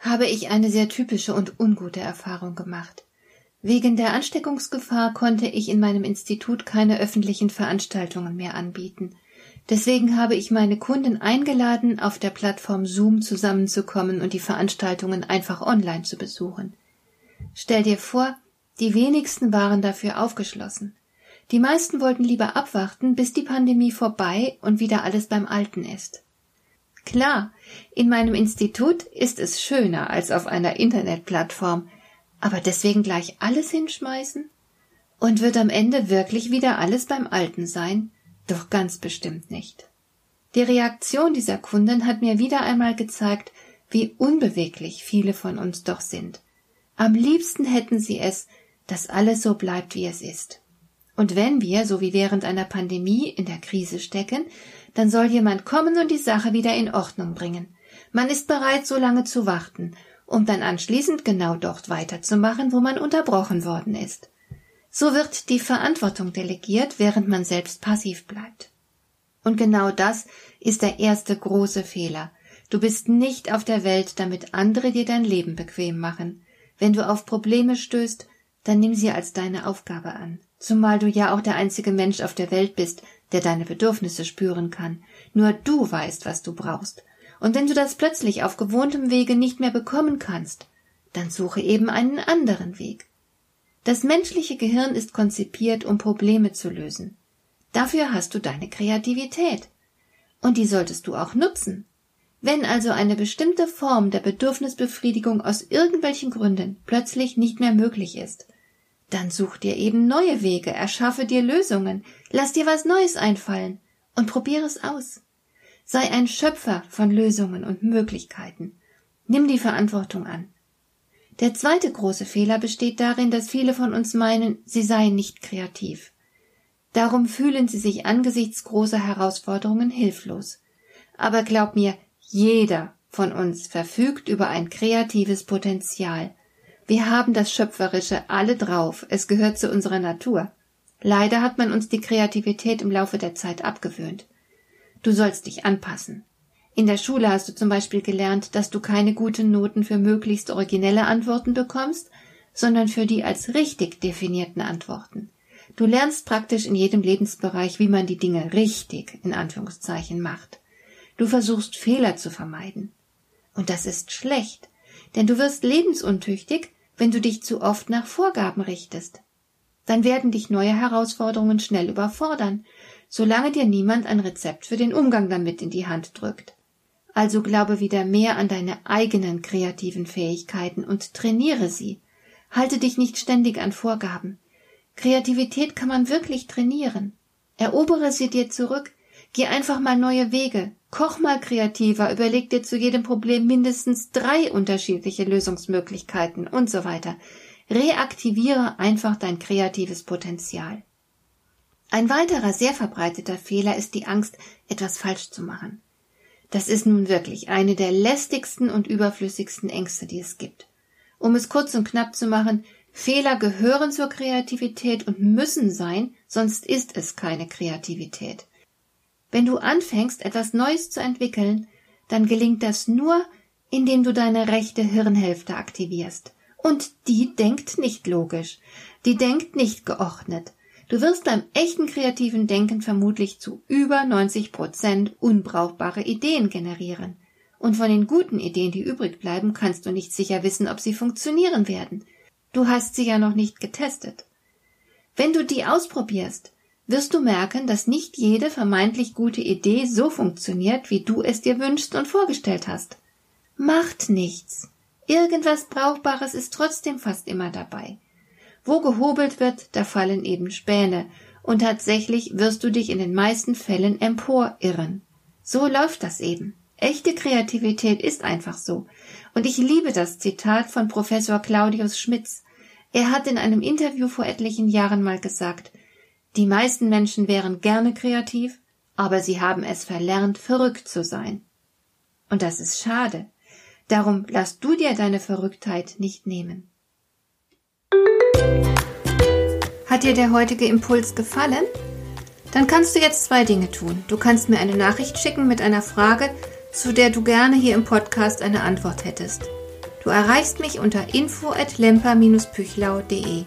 habe ich eine sehr typische und ungute Erfahrung gemacht. Wegen der Ansteckungsgefahr konnte ich in meinem Institut keine öffentlichen Veranstaltungen mehr anbieten. Deswegen habe ich meine Kunden eingeladen, auf der Plattform Zoom zusammenzukommen und die Veranstaltungen einfach online zu besuchen. Stell dir vor, die wenigsten waren dafür aufgeschlossen. Die meisten wollten lieber abwarten, bis die Pandemie vorbei und wieder alles beim Alten ist. Klar, in meinem Institut ist es schöner als auf einer Internetplattform, aber deswegen gleich alles hinschmeißen? Und wird am Ende wirklich wieder alles beim Alten sein? Doch ganz bestimmt nicht. Die Reaktion dieser Kunden hat mir wieder einmal gezeigt, wie unbeweglich viele von uns doch sind. Am liebsten hätten sie es, dass alles so bleibt, wie es ist. Und wenn wir, so wie während einer Pandemie, in der Krise stecken, dann soll jemand kommen und die Sache wieder in Ordnung bringen. Man ist bereit, so lange zu warten, um dann anschließend genau dort weiterzumachen, wo man unterbrochen worden ist. So wird die Verantwortung delegiert, während man selbst passiv bleibt. Und genau das ist der erste große Fehler. Du bist nicht auf der Welt, damit andere dir dein Leben bequem machen. Wenn du auf Probleme stößt, dann nimm sie als deine Aufgabe an. Zumal du ja auch der einzige Mensch auf der Welt bist, der deine Bedürfnisse spüren kann. Nur du weißt, was du brauchst. Und wenn du das plötzlich auf gewohntem Wege nicht mehr bekommen kannst, dann suche eben einen anderen Weg. Das menschliche Gehirn ist konzipiert, um Probleme zu lösen. Dafür hast du deine Kreativität. Und die solltest du auch nutzen. Wenn also eine bestimmte Form der Bedürfnisbefriedigung aus irgendwelchen Gründen plötzlich nicht mehr möglich ist, dann such dir eben neue Wege, erschaffe dir Lösungen, lass dir was Neues einfallen und probiere es aus. Sei ein Schöpfer von Lösungen und Möglichkeiten. Nimm die Verantwortung an. Der zweite große Fehler besteht darin, dass viele von uns meinen, sie seien nicht kreativ. Darum fühlen sie sich angesichts großer Herausforderungen hilflos. Aber glaub mir, jeder von uns verfügt über ein kreatives Potenzial, wir haben das Schöpferische alle drauf, es gehört zu unserer Natur. Leider hat man uns die Kreativität im Laufe der Zeit abgewöhnt. Du sollst dich anpassen. In der Schule hast du zum Beispiel gelernt, dass du keine guten Noten für möglichst originelle Antworten bekommst, sondern für die als richtig definierten Antworten. Du lernst praktisch in jedem Lebensbereich, wie man die Dinge richtig in Anführungszeichen macht. Du versuchst Fehler zu vermeiden. Und das ist schlecht, denn du wirst lebensuntüchtig, wenn du dich zu oft nach Vorgaben richtest. Dann werden dich neue Herausforderungen schnell überfordern, solange dir niemand ein Rezept für den Umgang damit in die Hand drückt. Also glaube wieder mehr an deine eigenen kreativen Fähigkeiten und trainiere sie. Halte dich nicht ständig an Vorgaben. Kreativität kann man wirklich trainieren. Erobere sie dir zurück, geh einfach mal neue Wege, koch mal kreativer, überleg dir zu jedem Problem mindestens drei unterschiedliche Lösungsmöglichkeiten und so weiter. Reaktiviere einfach dein kreatives Potenzial. Ein weiterer sehr verbreiteter Fehler ist die Angst, etwas falsch zu machen. Das ist nun wirklich eine der lästigsten und überflüssigsten Ängste, die es gibt. Um es kurz und knapp zu machen, Fehler gehören zur Kreativität und müssen sein, sonst ist es keine Kreativität. Wenn du anfängst, etwas Neues zu entwickeln, dann gelingt das nur, indem du deine rechte Hirnhälfte aktivierst. Und die denkt nicht logisch. Die denkt nicht geordnet. Du wirst beim echten kreativen Denken vermutlich zu über 90 Prozent unbrauchbare Ideen generieren. Und von den guten Ideen, die übrig bleiben, kannst du nicht sicher wissen, ob sie funktionieren werden. Du hast sie ja noch nicht getestet. Wenn du die ausprobierst, wirst du merken, dass nicht jede vermeintlich gute Idee so funktioniert, wie du es dir wünschst und vorgestellt hast. Macht nichts. Irgendwas Brauchbares ist trotzdem fast immer dabei. Wo gehobelt wird, da fallen eben Späne, und tatsächlich wirst du dich in den meisten Fällen emporirren. So läuft das eben. Echte Kreativität ist einfach so. Und ich liebe das Zitat von Professor Claudius Schmitz. Er hat in einem Interview vor etlichen Jahren mal gesagt, die meisten Menschen wären gerne kreativ, aber sie haben es verlernt, verrückt zu sein. Und das ist schade. Darum lass du dir deine Verrücktheit nicht nehmen. Hat dir der heutige Impuls gefallen? Dann kannst du jetzt zwei Dinge tun. Du kannst mir eine Nachricht schicken mit einer Frage, zu der du gerne hier im Podcast eine Antwort hättest. Du erreichst mich unter info@lemper-püchlau.de.